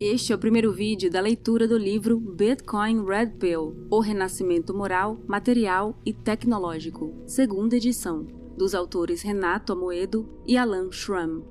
Este é o primeiro vídeo da leitura do livro Bitcoin Red Pill: O Renascimento Moral, Material e Tecnológico, segunda edição, dos autores Renato Amoedo e Alan Schramm.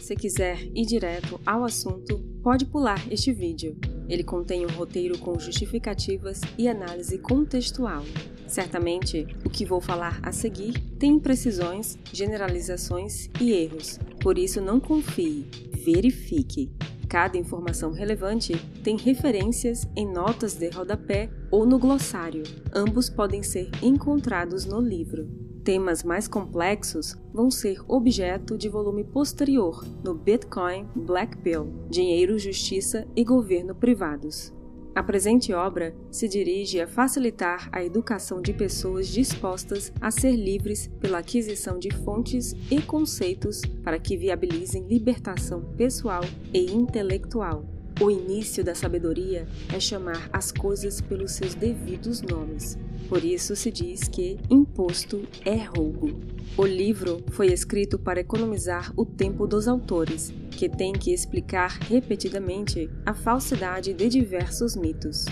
Se quiser ir direto ao assunto, pode pular este vídeo. Ele contém um roteiro com justificativas e análise contextual. Certamente, o que vou falar a seguir tem imprecisões, generalizações e erros, por isso não confie, verifique. Cada informação relevante tem referências em notas de rodapé ou no glossário. Ambos podem ser encontrados no livro. Temas mais complexos vão ser objeto de volume posterior no Bitcoin Black Bill, Dinheiro, Justiça e Governo Privados. A presente obra se dirige a facilitar a educação de pessoas dispostas a ser livres pela aquisição de fontes e conceitos para que viabilizem libertação pessoal e intelectual. O início da sabedoria é chamar as coisas pelos seus devidos nomes. Por isso se diz que imposto é roubo. O livro foi escrito para economizar o tempo dos autores, que têm que explicar repetidamente a falsidade de diversos mitos.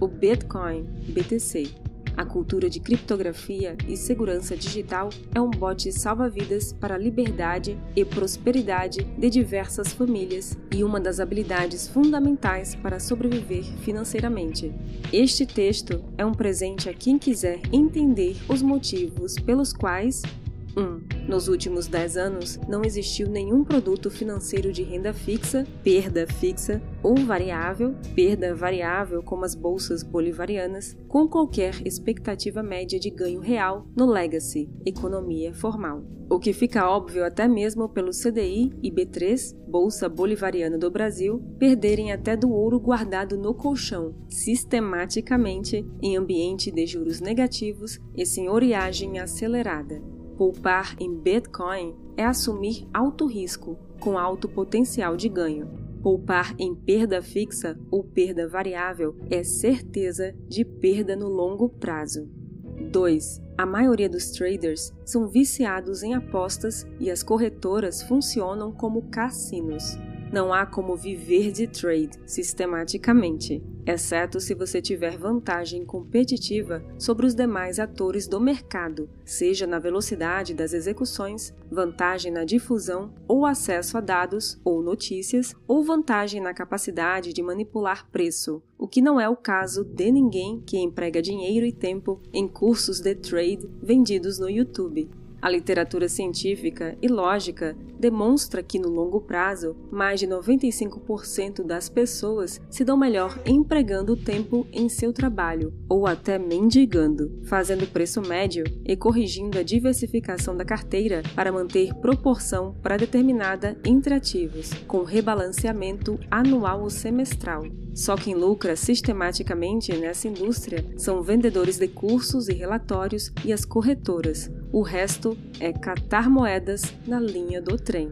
O Bitcoin, BTC, a cultura de criptografia e segurança digital é um bote salva-vidas para a liberdade e prosperidade de diversas famílias e uma das habilidades fundamentais para sobreviver financeiramente. Este texto é um presente a quem quiser entender os motivos pelos quais 1. Nos últimos 10 anos, não existiu nenhum produto financeiro de renda fixa, perda fixa ou variável, perda variável como as bolsas bolivarianas, com qualquer expectativa média de ganho real no legacy, economia formal. O que fica óbvio até mesmo pelo CDI e B3, Bolsa Bolivariana do Brasil, perderem até do ouro guardado no colchão, sistematicamente em ambiente de juros negativos e senhoriagem acelerada. Poupar em Bitcoin é assumir alto risco, com alto potencial de ganho. Poupar em perda fixa ou perda variável é certeza de perda no longo prazo. 2. A maioria dos traders são viciados em apostas e as corretoras funcionam como cassinos. Não há como viver de trade sistematicamente exceto se você tiver vantagem competitiva sobre os demais atores do mercado, seja na velocidade das execuções, vantagem na difusão ou acesso a dados ou notícias, ou vantagem na capacidade de manipular preço, o que não é o caso de ninguém que emprega dinheiro e tempo em cursos de trade vendidos no YouTube. A literatura científica e lógica demonstra que, no longo prazo, mais de 95% das pessoas se dão melhor empregando o tempo em seu trabalho ou até mendigando, fazendo preço médio e corrigindo a diversificação da carteira para manter proporção pré-determinada entre ativos, com rebalanceamento anual ou semestral. Só quem lucra sistematicamente nessa indústria são vendedores de cursos e relatórios e as corretoras. O resto é catar moedas na linha do trem.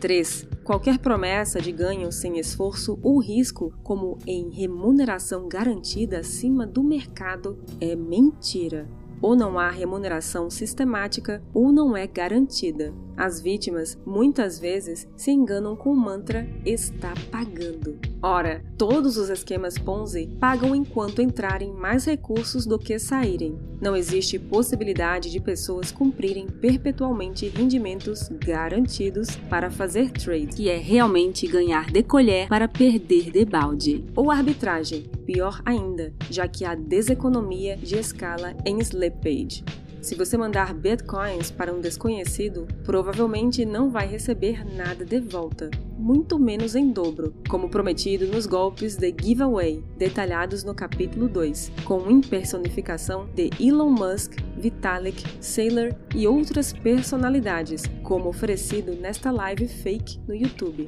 3. Qualquer promessa de ganho sem esforço ou risco, como em remuneração garantida acima do mercado, é mentira ou não há remuneração sistemática ou não é garantida. As vítimas muitas vezes se enganam com o mantra está pagando. Ora, todos os esquemas Ponzi pagam enquanto entrarem mais recursos do que saírem. Não existe possibilidade de pessoas cumprirem perpetualmente rendimentos garantidos para fazer trade, que é realmente ganhar de colher para perder de balde. Ou arbitragem, pior ainda, já que há deseconomia de escala em Slippage. Se você mandar bitcoins para um desconhecido, provavelmente não vai receber nada de volta, muito menos em dobro, como prometido nos golpes de giveaway, detalhados no capítulo 2, com impersonificação de Elon Musk, Vitalik, Saylor e outras personalidades, como oferecido nesta live fake no YouTube.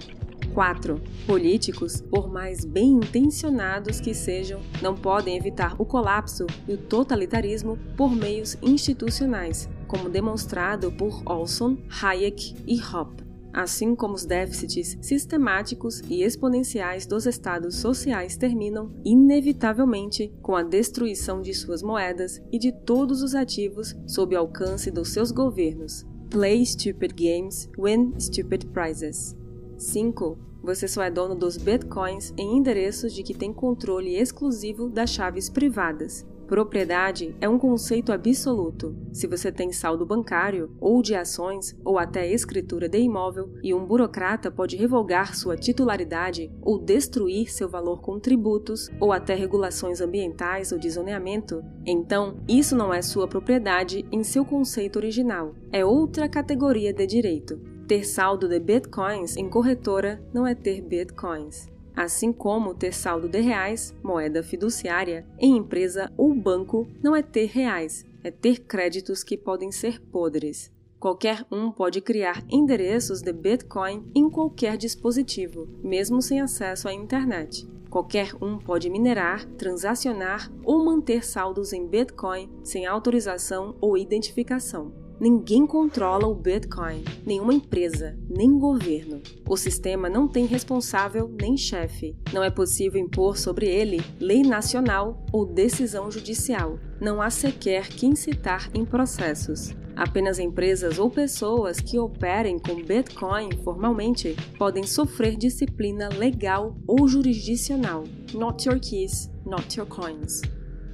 4. Políticos, por mais bem intencionados que sejam, não podem evitar o colapso e o totalitarismo por meios institucionais, como demonstrado por Olson, Hayek e Hoppe assim como os déficits sistemáticos e exponenciais dos estados sociais terminam, inevitavelmente, com a destruição de suas moedas e de todos os ativos sob alcance dos seus governos. Play stupid games, win stupid prizes. 5. Você só é dono dos bitcoins em endereços de que tem controle exclusivo das chaves privadas. Propriedade é um conceito absoluto. Se você tem saldo bancário, ou de ações, ou até escritura de imóvel, e um burocrata pode revogar sua titularidade ou destruir seu valor com tributos, ou até regulações ambientais ou de zoneamento, então isso não é sua propriedade em seu conceito original. É outra categoria de direito. Ter saldo de bitcoins em corretora não é ter bitcoins assim como ter saldo de reais, moeda fiduciária, em empresa ou banco, não é ter reais, é ter créditos que podem ser podres. Qualquer um pode criar endereços de Bitcoin em qualquer dispositivo, mesmo sem acesso à internet. Qualquer um pode minerar, transacionar ou manter saldos em Bitcoin sem autorização ou identificação. Ninguém controla o Bitcoin, nenhuma empresa, nem governo. O sistema não tem responsável nem chefe. Não é possível impor sobre ele lei nacional ou decisão judicial. Não há sequer que incitar em processos. Apenas empresas ou pessoas que operem com Bitcoin formalmente podem sofrer disciplina legal ou jurisdicional. Not your keys, not your coins.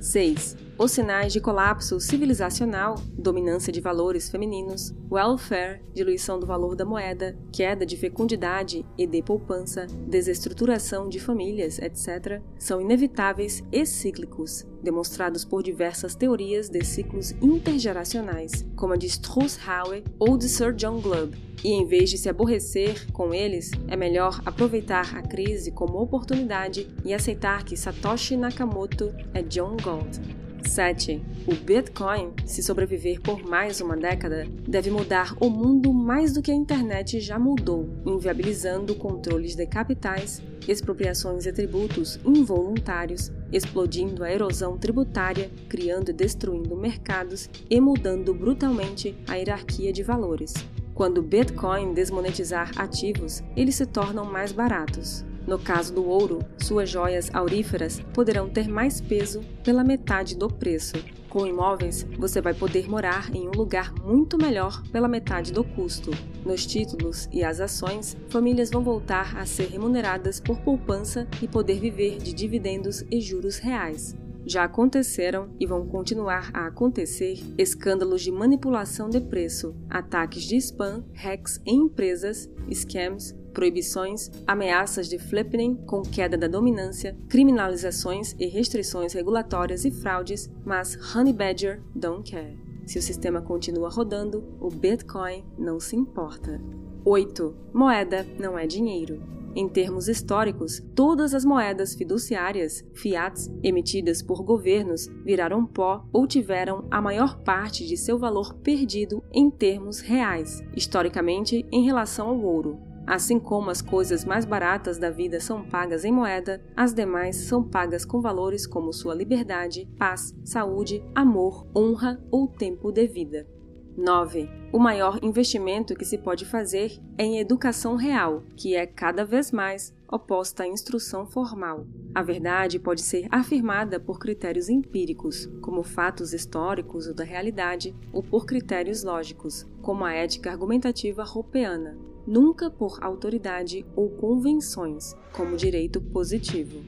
6. Os sinais de colapso civilizacional, dominância de valores femininos, welfare, diluição do valor da moeda, queda de fecundidade e de poupança, desestruturação de famílias, etc., são inevitáveis e cíclicos, demonstrados por diversas teorias de ciclos intergeracionais, como a de Strauss-Howe ou de Sir John Glubb, e em vez de se aborrecer com eles, é melhor aproveitar a crise como oportunidade e aceitar que Satoshi Nakamoto é John Gold. 7. O Bitcoin, se sobreviver por mais uma década, deve mudar o mundo mais do que a internet já mudou, inviabilizando controles de capitais, expropriações de tributos involuntários, explodindo a erosão tributária, criando e destruindo mercados e mudando brutalmente a hierarquia de valores. Quando Bitcoin desmonetizar ativos, eles se tornam mais baratos. No caso do ouro, suas joias auríferas poderão ter mais peso pela metade do preço. Com imóveis, você vai poder morar em um lugar muito melhor pela metade do custo. Nos títulos e as ações, famílias vão voltar a ser remuneradas por poupança e poder viver de dividendos e juros reais. Já aconteceram e vão continuar a acontecer escândalos de manipulação de preço, ataques de spam, hacks em empresas, scams, proibições, ameaças de flipping com queda da dominância, criminalizações e restrições regulatórias e fraudes, mas Honey Badger don't care. Se o sistema continua rodando, o Bitcoin não se importa. 8. Moeda não é dinheiro. Em termos históricos, todas as moedas fiduciárias, fiats, emitidas por governos, viraram pó ou tiveram a maior parte de seu valor perdido em termos reais, historicamente em relação ao ouro. Assim como as coisas mais baratas da vida são pagas em moeda, as demais são pagas com valores como sua liberdade, paz, saúde, amor, honra ou tempo de vida. 9. O maior investimento que se pode fazer é em educação real, que é cada vez mais oposta à instrução formal. A verdade pode ser afirmada por critérios empíricos, como fatos históricos ou da realidade, ou por critérios lógicos, como a ética argumentativa roupeana, nunca por autoridade ou convenções, como direito positivo.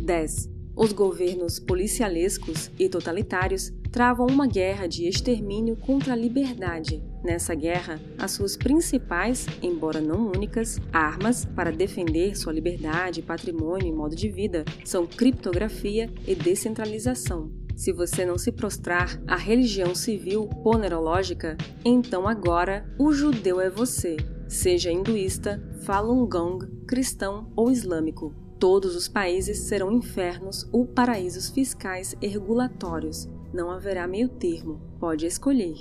10. Os governos policialescos e totalitários travam uma guerra de extermínio contra a liberdade. Nessa guerra, as suas principais, embora não únicas, armas para defender sua liberdade, patrimônio e modo de vida são criptografia e descentralização. Se você não se prostrar à religião civil ponerológica, então agora o judeu é você, seja hinduísta, Falun Gong, cristão ou islâmico. Todos os países serão infernos ou paraísos fiscais e regulatórios, não haverá meio termo, pode escolher.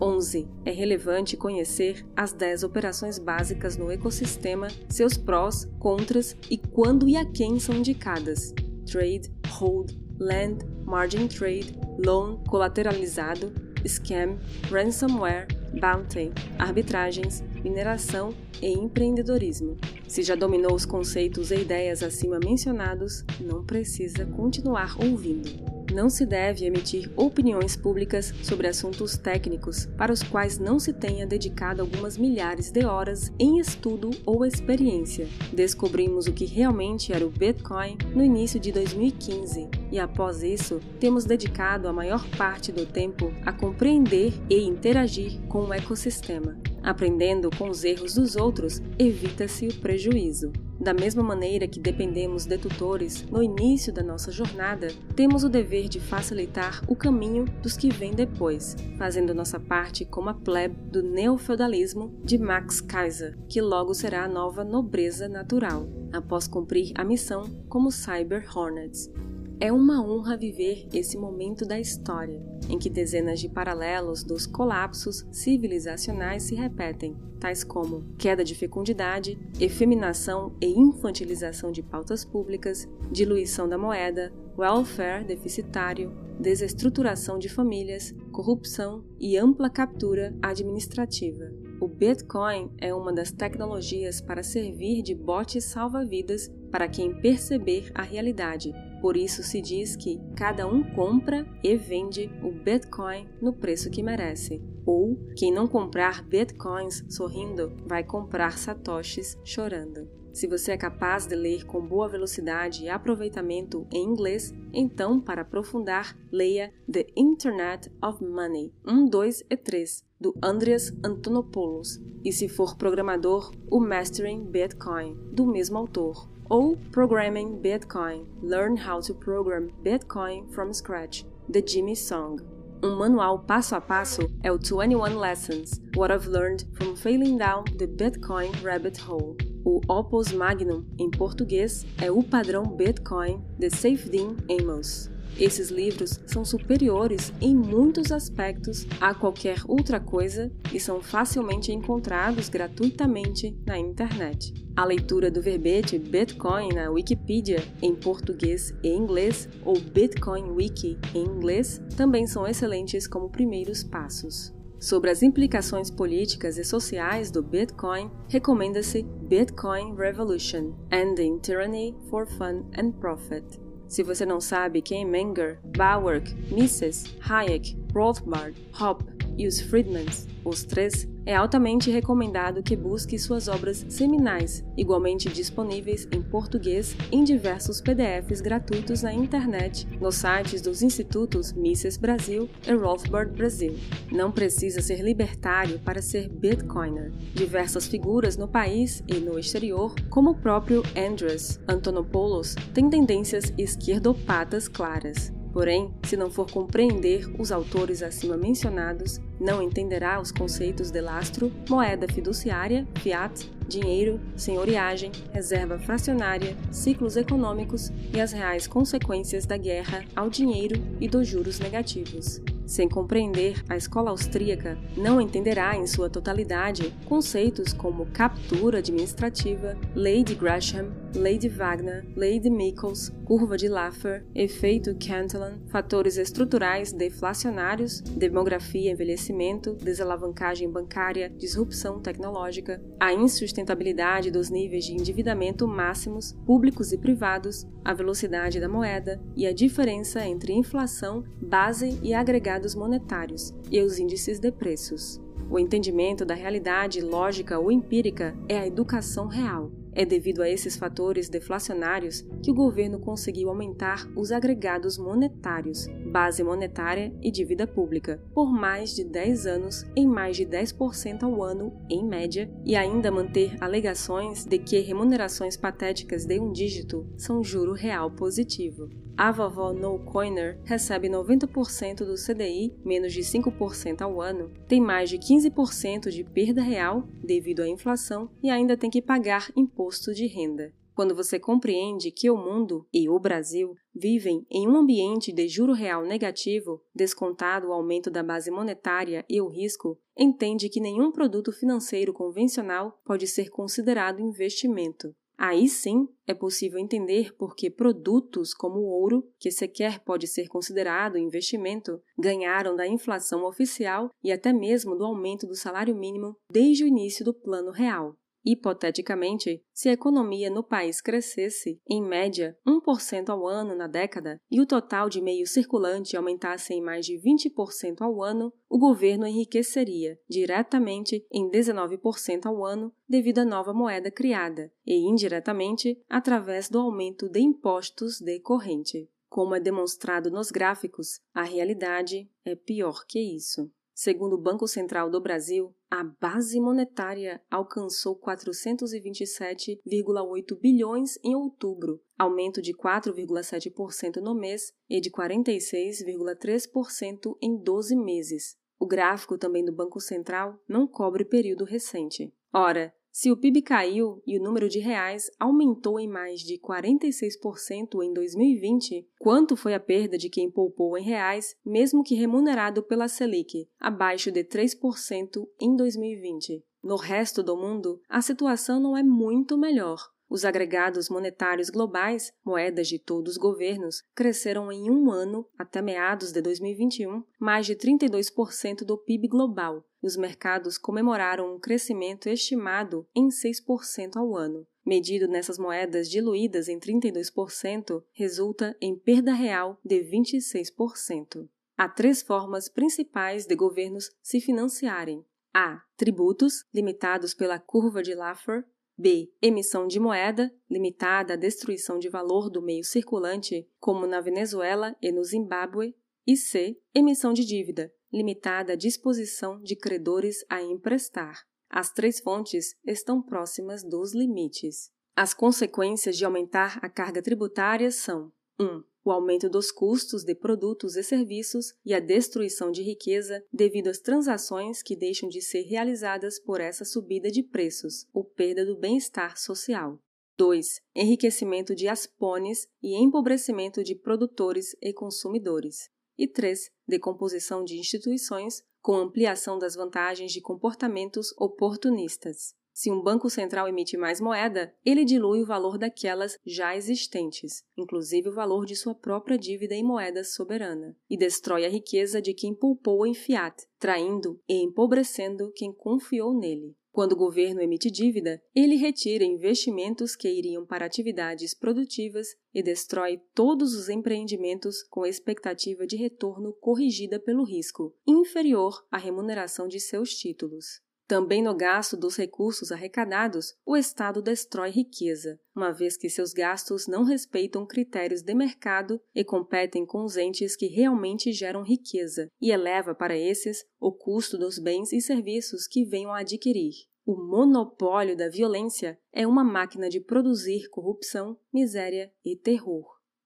11. É relevante conhecer as 10 operações básicas no ecossistema, seus prós, contras e quando e a quem são indicadas. Trade, hold, land, margin trade, loan colateralizado, scam, ransomware, bounty, arbitragens, mineração e empreendedorismo. Se já dominou os conceitos e ideias acima mencionados, não precisa continuar ouvindo. Não se deve emitir opiniões públicas sobre assuntos técnicos para os quais não se tenha dedicado algumas milhares de horas em estudo ou experiência. Descobrimos o que realmente era o Bitcoin no início de 2015 e após isso temos dedicado a maior parte do tempo a compreender e interagir com o ecossistema. Aprendendo com os erros dos outros, evita-se o prejuízo. Da mesma maneira que dependemos de tutores no início da nossa jornada, temos o dever de facilitar o caminho dos que vêm depois, fazendo nossa parte como a plebe do neofeudalismo de Max Kaiser, que logo será a nova nobreza natural, após cumprir a missão como Cyber Hornets. É uma honra viver esse momento da história, em que dezenas de paralelos dos colapsos civilizacionais se repetem, tais como queda de fecundidade, efeminação e infantilização de pautas públicas, diluição da moeda, welfare deficitário, desestruturação de famílias, corrupção e ampla captura administrativa. O Bitcoin é uma das tecnologias para servir de bote salva-vidas para quem perceber a realidade por isso se diz que cada um compra e vende o Bitcoin no preço que merece. Ou quem não comprar Bitcoins sorrindo vai comprar satoshis chorando. Se você é capaz de ler com boa velocidade e aproveitamento em inglês, então, para aprofundar, leia The Internet of Money 1, 2 e 3, do Andreas Antonopoulos, e se for programador, o Mastering Bitcoin, do mesmo autor ou Programming Bitcoin Learn How to Program Bitcoin from Scratch, de Jimmy Song. Um manual passo a passo é o 21 Lessons What I've Learned from Failing Down the Bitcoin Rabbit Hole. O Opus Magnum, em português, é o padrão Bitcoin de Saifedean Amos. Esses livros são superiores em muitos aspectos a qualquer outra coisa e são facilmente encontrados gratuitamente na internet. A leitura do verbete Bitcoin na Wikipedia em português e inglês ou Bitcoin Wiki em inglês também são excelentes como primeiros passos. Sobre as implicações políticas e sociais do Bitcoin, recomenda-se Bitcoin Revolution Ending Tyranny for Fun and Profit se você não sabe quem Menger, Bauer, Mises, Hayek, Rothbard, Hoppe e os Friedmans, os três, é altamente recomendado que busque suas obras seminais, igualmente disponíveis em português em diversos PDFs gratuitos na internet, nos sites dos institutos Mises Brasil e Rothbard Brasil. Não precisa ser libertário para ser Bitcoiner. Diversas figuras no país e no exterior, como o próprio Andreas Antonopoulos, têm tendências esquerdopatas claras. Porém, se não for compreender os autores acima mencionados, não entenderá os conceitos de lastro, moeda fiduciária, fiat, dinheiro, senhoriagem, reserva fracionária, ciclos econômicos e as reais consequências da guerra ao dinheiro e dos juros negativos. Sem compreender a escola austríaca, não entenderá em sua totalidade conceitos como captura administrativa, lei de Gresham, de Wagner, lei de Michels, curva de Laffer, efeito Cantillon, fatores estruturais deflacionários, demografia envelhecimento, desalavancagem bancária, disrupção tecnológica, a insustentabilidade dos níveis de endividamento máximos, públicos e privados, a velocidade da moeda e a diferença entre inflação, base e agregados monetários e os índices de preços. O entendimento da realidade lógica ou empírica é a educação real. É devido a esses fatores deflacionários que o governo conseguiu aumentar os agregados monetários, base monetária e dívida pública, por mais de 10 anos em mais de 10% ao ano, em média, e ainda manter alegações de que remunerações patéticas de um dígito são juro real positivo. A vovó No Coiner recebe 90% do CDI, menos de 5% ao ano, tem mais de 15% de perda real devido à inflação e ainda tem que pagar imposto de renda. Quando você compreende que o mundo e o Brasil vivem em um ambiente de juro real negativo, descontado o aumento da base monetária e o risco, entende que nenhum produto financeiro convencional pode ser considerado investimento. Aí sim é possível entender por que produtos como o ouro, que sequer pode ser considerado investimento, ganharam da inflação oficial e até mesmo do aumento do salário mínimo desde o início do Plano Real. Hipoteticamente, se a economia no país crescesse, em média, 1% ao ano na década e o total de meio circulante aumentasse em mais de 20% ao ano, o governo enriqueceria diretamente em 19% ao ano devido à nova moeda criada e indiretamente através do aumento de impostos decorrente. Como é demonstrado nos gráficos, a realidade é pior que isso. Segundo o Banco Central do Brasil, a base monetária alcançou 427,8 bilhões em outubro, aumento de 4,7% no mês e de 46,3% em 12 meses. O gráfico também do Banco Central não cobre período recente. Ora, se o PIB caiu e o número de reais aumentou em mais de 46% em 2020, quanto foi a perda de quem poupou em reais, mesmo que remunerado pela Selic, abaixo de 3% em 2020? No resto do mundo, a situação não é muito melhor. Os agregados monetários globais, moedas de todos os governos, cresceram em um ano, até meados de 2021, mais de 32% do PIB global, e os mercados comemoraram um crescimento estimado em 6% ao ano. Medido nessas moedas diluídas em 32%, resulta em perda real de 26%. Há três formas principais de governos se financiarem: a. Tributos, limitados pela curva de Laffer, B. Emissão de moeda, limitada à destruição de valor do meio circulante, como na Venezuela e no Zimbábue. E C. Emissão de dívida, limitada à disposição de credores a emprestar. As três fontes estão próximas dos limites. As consequências de aumentar a carga tributária são: 1 o aumento dos custos de produtos e serviços e a destruição de riqueza devido às transações que deixam de ser realizadas por essa subida de preços ou perda do bem-estar social. 2. Enriquecimento de aspones e empobrecimento de produtores e consumidores. E 3. Decomposição de instituições com ampliação das vantagens de comportamentos oportunistas. Se um banco central emite mais moeda, ele dilui o valor daquelas já existentes, inclusive o valor de sua própria dívida em moeda soberana, e destrói a riqueza de quem poupou em fiat, traindo e empobrecendo quem confiou nele. Quando o governo emite dívida, ele retira investimentos que iriam para atividades produtivas e destrói todos os empreendimentos com expectativa de retorno corrigida pelo risco, inferior à remuneração de seus títulos. Também no gasto dos recursos arrecadados, o Estado destrói riqueza, uma vez que seus gastos não respeitam critérios de mercado e competem com os entes que realmente geram riqueza, e eleva para esses o custo dos bens e serviços que venham a adquirir. O monopólio da violência é uma máquina de produzir corrupção, miséria e terror.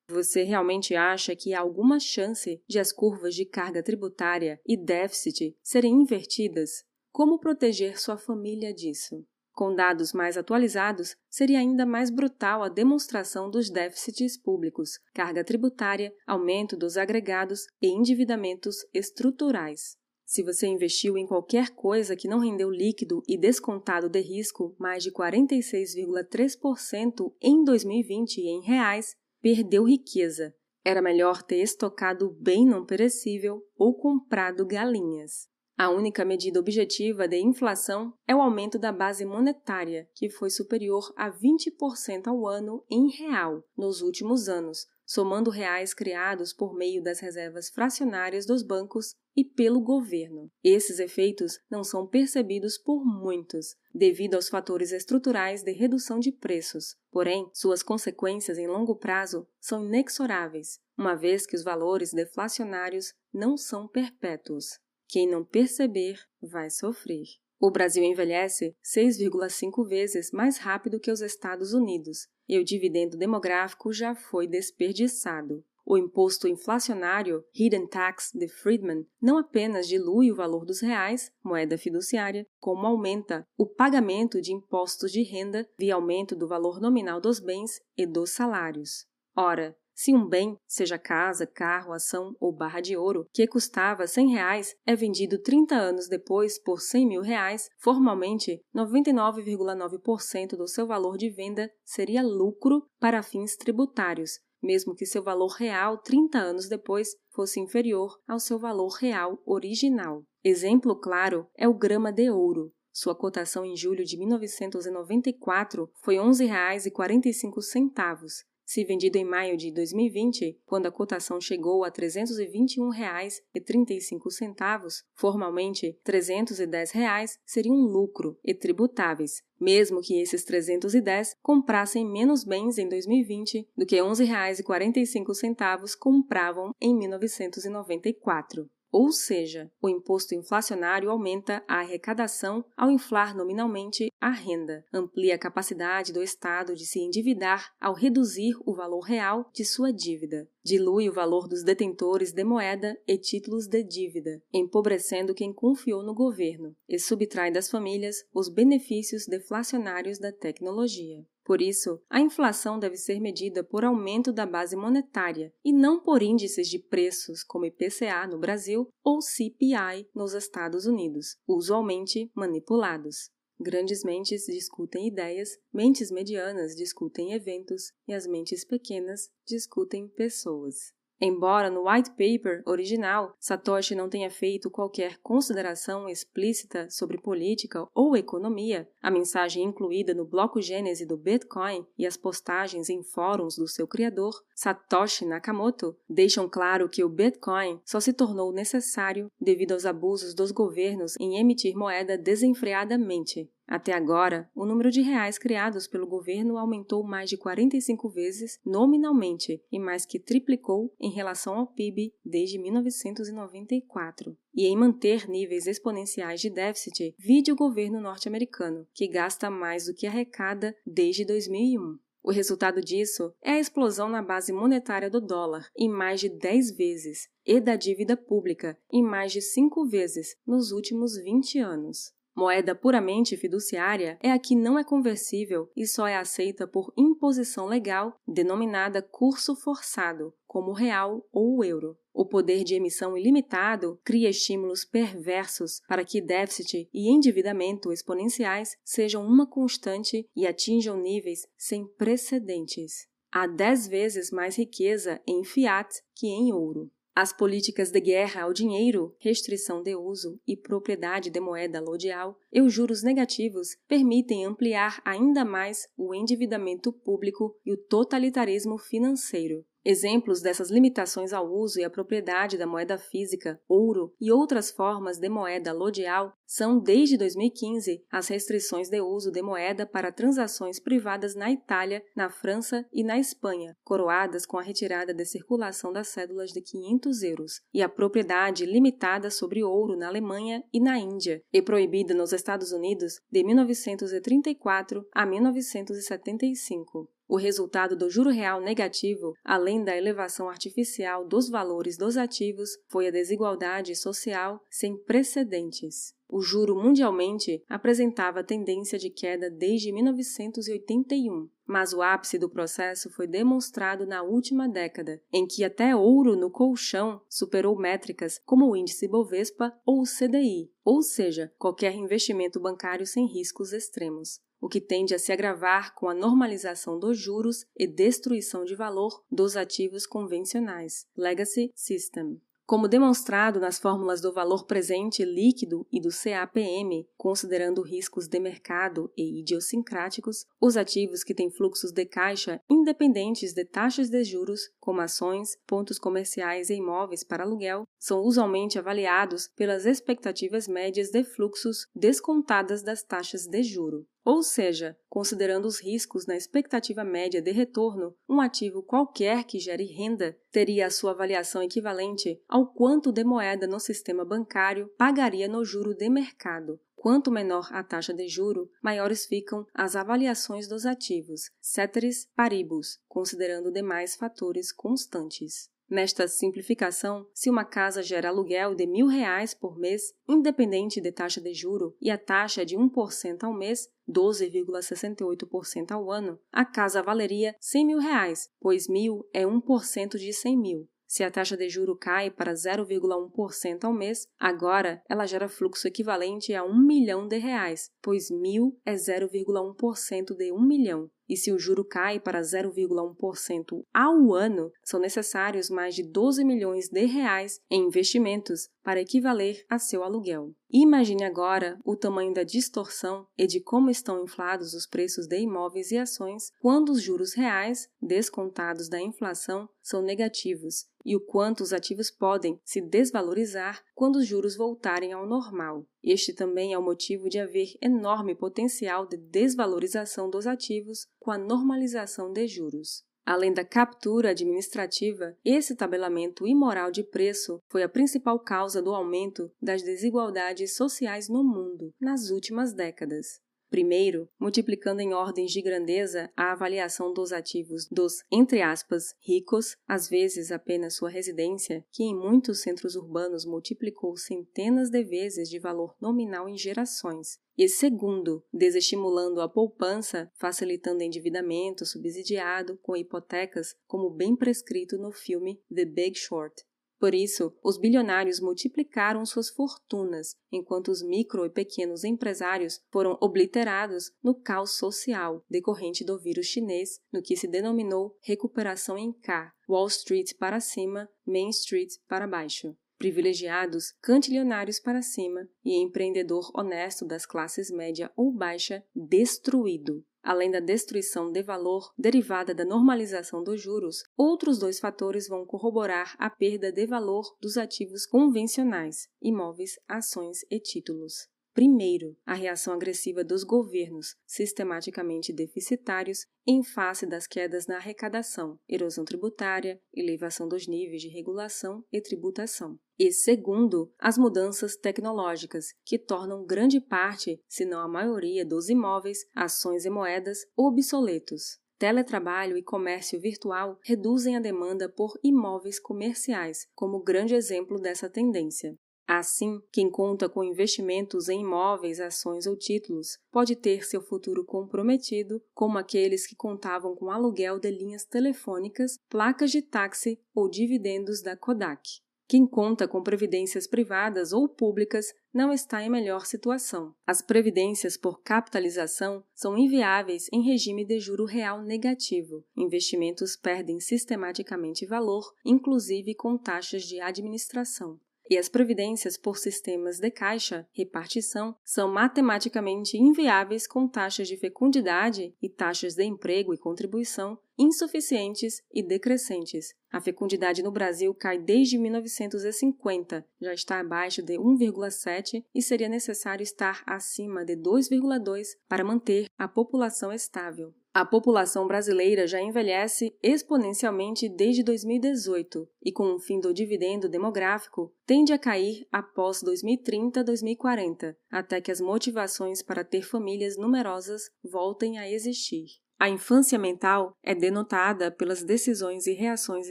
Você realmente acha que há alguma chance de as curvas de carga tributária e déficit serem invertidas como proteger sua família disso? Com dados mais atualizados, seria ainda mais brutal a demonstração dos déficits públicos, carga tributária, aumento dos agregados e endividamentos estruturais. Se você investiu em qualquer coisa que não rendeu líquido e descontado de risco mais de 46,3% em 2020 em reais, perdeu riqueza. Era melhor ter estocado bem não perecível ou comprado galinhas. A única medida objetiva de inflação é o aumento da base monetária, que foi superior a 20% ao ano em real nos últimos anos, somando reais criados por meio das reservas fracionárias dos bancos e pelo governo. Esses efeitos não são percebidos por muitos, devido aos fatores estruturais de redução de preços. Porém, suas consequências em longo prazo são inexoráveis, uma vez que os valores deflacionários não são perpétuos. Quem não perceber vai sofrer. O Brasil envelhece 6,5 vezes mais rápido que os Estados Unidos e o dividendo demográfico já foi desperdiçado. O imposto inflacionário, Hidden Tax de Friedman, não apenas dilui o valor dos reais, moeda fiduciária, como aumenta o pagamento de impostos de renda via aumento do valor nominal dos bens e dos salários. Ora, se um bem, seja casa, carro, ação ou barra de ouro, que custava 100 reais, é vendido 30 anos depois por 100 mil reais, formalmente 99,9% do seu valor de venda seria lucro para fins tributários, mesmo que seu valor real 30 anos depois fosse inferior ao seu valor real original. Exemplo claro é o grama de ouro. Sua cotação em julho de 1994 foi R$ 11,45. Se vendido em maio de 2020, quando a cotação chegou a R$ 321,35, formalmente 310 reais um lucro e tributáveis, mesmo que esses 310 comprassem menos bens em 2020 do que R$ 11,45 compravam em 1994. Ou seja, o imposto inflacionário aumenta a arrecadação ao inflar nominalmente a renda, amplia a capacidade do Estado de se endividar ao reduzir o valor real de sua dívida, dilui o valor dos detentores de moeda e títulos de dívida, empobrecendo quem confiou no governo, e subtrai das famílias os benefícios deflacionários da tecnologia. Por isso, a inflação deve ser medida por aumento da base monetária e não por índices de preços como IPCA no Brasil ou CPI nos Estados Unidos, usualmente manipulados. Grandes mentes discutem ideias, mentes medianas discutem eventos e as mentes pequenas discutem pessoas. Embora no white paper original Satoshi não tenha feito qualquer consideração explícita sobre política ou economia, a mensagem incluída no bloco gênese do Bitcoin e as postagens em fóruns do seu criador, Satoshi Nakamoto, deixam claro que o Bitcoin só se tornou necessário devido aos abusos dos governos em emitir moeda desenfreadamente. Até agora, o número de reais criados pelo governo aumentou mais de 45 vezes nominalmente e mais que triplicou em relação ao PIB desde 1994. E em manter níveis exponenciais de déficit, vide o governo norte-americano, que gasta mais do que arrecada desde 2001. O resultado disso é a explosão na base monetária do dólar, em mais de 10 vezes, e da dívida pública, em mais de 5 vezes, nos últimos 20 anos. Moeda puramente fiduciária é a que não é conversível e só é aceita por imposição legal, denominada curso forçado, como o real ou o euro. O poder de emissão ilimitado cria estímulos perversos para que déficit e endividamento exponenciais sejam uma constante e atinjam níveis sem precedentes. Há dez vezes mais riqueza em fiat que em ouro. As políticas de guerra ao dinheiro, restrição de uso e propriedade de moeda lodial e os juros negativos permitem ampliar ainda mais o endividamento público e o totalitarismo financeiro. Exemplos dessas limitações ao uso e à propriedade da moeda física, ouro e outras formas de moeda lodial são, desde 2015, as restrições de uso de moeda para transações privadas na Itália, na França e na Espanha, coroadas com a retirada de circulação das cédulas de 500 euros, e a propriedade limitada sobre ouro na Alemanha e na Índia, e proibida nos Estados Unidos de 1934 a 1975. O resultado do juro real negativo, além da elevação artificial dos valores dos ativos, foi a desigualdade social sem precedentes. O juro mundialmente apresentava tendência de queda desde 1981, mas o ápice do processo foi demonstrado na última década, em que até ouro no colchão superou métricas como o índice Bovespa ou o CDI, ou seja, qualquer investimento bancário sem riscos extremos o que tende a se agravar com a normalização dos juros e destruição de valor dos ativos convencionais. Legacy System. Como demonstrado nas fórmulas do valor presente líquido e do CAPM, considerando riscos de mercado e idiosincráticos, os ativos que têm fluxos de caixa independentes de taxas de juros, como ações, pontos comerciais e imóveis para aluguel, são usualmente avaliados pelas expectativas médias de fluxos descontadas das taxas de juro. Ou seja, considerando os riscos na expectativa média de retorno, um ativo qualquer que gere renda teria a sua avaliação equivalente ao quanto de moeda no sistema bancário pagaria no juro de mercado. Quanto menor a taxa de juro, maiores ficam as avaliações dos ativos, ceteris paribus, considerando demais fatores constantes. Nesta simplificação, se uma casa gera aluguel de mil reais por mês, independente de taxa de juro, e a taxa de 1% ao mês, 12,68% ao ano, a casa valeria 100 mil reais, pois mil é 1% de 100 mil. Se a taxa de juro cai para 0,1% ao mês, agora ela gera fluxo equivalente a 1 milhão de reais, pois mil é 0,1% de 1 milhão. E se o juro cai para 0,1% ao ano, são necessários mais de 12 milhões de reais em investimentos para equivaler a seu aluguel. Imagine agora o tamanho da distorção e de como estão inflados os preços de imóveis e ações quando os juros reais, descontados da inflação, são negativos e o quanto os ativos podem se desvalorizar quando os juros voltarem ao normal. Este também é o motivo de haver enorme potencial de desvalorização dos ativos com a normalização de juros. Além da captura administrativa, esse tabelamento imoral de preço foi a principal causa do aumento das desigualdades sociais no mundo nas últimas décadas. Primeiro, multiplicando em ordens de grandeza a avaliação dos ativos dos, entre aspas, ricos, às vezes apenas sua residência, que em muitos centros urbanos multiplicou centenas de vezes de valor nominal em gerações. E segundo, desestimulando a poupança, facilitando endividamento subsidiado com hipotecas, como bem prescrito no filme The Big Short. Por isso, os bilionários multiplicaram suas fortunas, enquanto os micro e pequenos empresários foram obliterados no caos social decorrente do vírus chinês, no que se denominou recuperação em K, Wall Street para cima, Main Street para baixo privilegiados cantilionários para cima e empreendedor honesto das classes média ou baixa destruído. Além da destruição de valor derivada da normalização dos juros, outros dois fatores vão corroborar a perda de valor dos ativos convencionais, imóveis, ações e títulos. Primeiro, a reação agressiva dos governos, sistematicamente deficitários, em face das quedas na arrecadação, erosão tributária, elevação dos níveis de regulação e tributação. E segundo, as mudanças tecnológicas, que tornam grande parte, se não a maioria, dos imóveis, ações e moedas obsoletos. Teletrabalho e comércio virtual reduzem a demanda por imóveis comerciais, como grande exemplo dessa tendência. Assim, quem conta com investimentos em imóveis, ações ou títulos pode ter seu futuro comprometido, como aqueles que contavam com aluguel de linhas telefônicas, placas de táxi ou dividendos da Kodak. Quem conta com previdências privadas ou públicas não está em melhor situação. As previdências por capitalização são inviáveis em regime de juro real negativo. Investimentos perdem sistematicamente valor, inclusive com taxas de administração e as previdências por sistemas de caixa, repartição, são matematicamente inviáveis com taxas de fecundidade e taxas de emprego e contribuição insuficientes e decrescentes. A fecundidade no Brasil cai desde 1950, já está abaixo de 1,7 e seria necessário estar acima de 2,2 para manter a população estável. A população brasileira já envelhece exponencialmente desde 2018 e, com o fim do dividendo demográfico, tende a cair após 2030-2040, até que as motivações para ter famílias numerosas voltem a existir. A infância mental é denotada pelas decisões e reações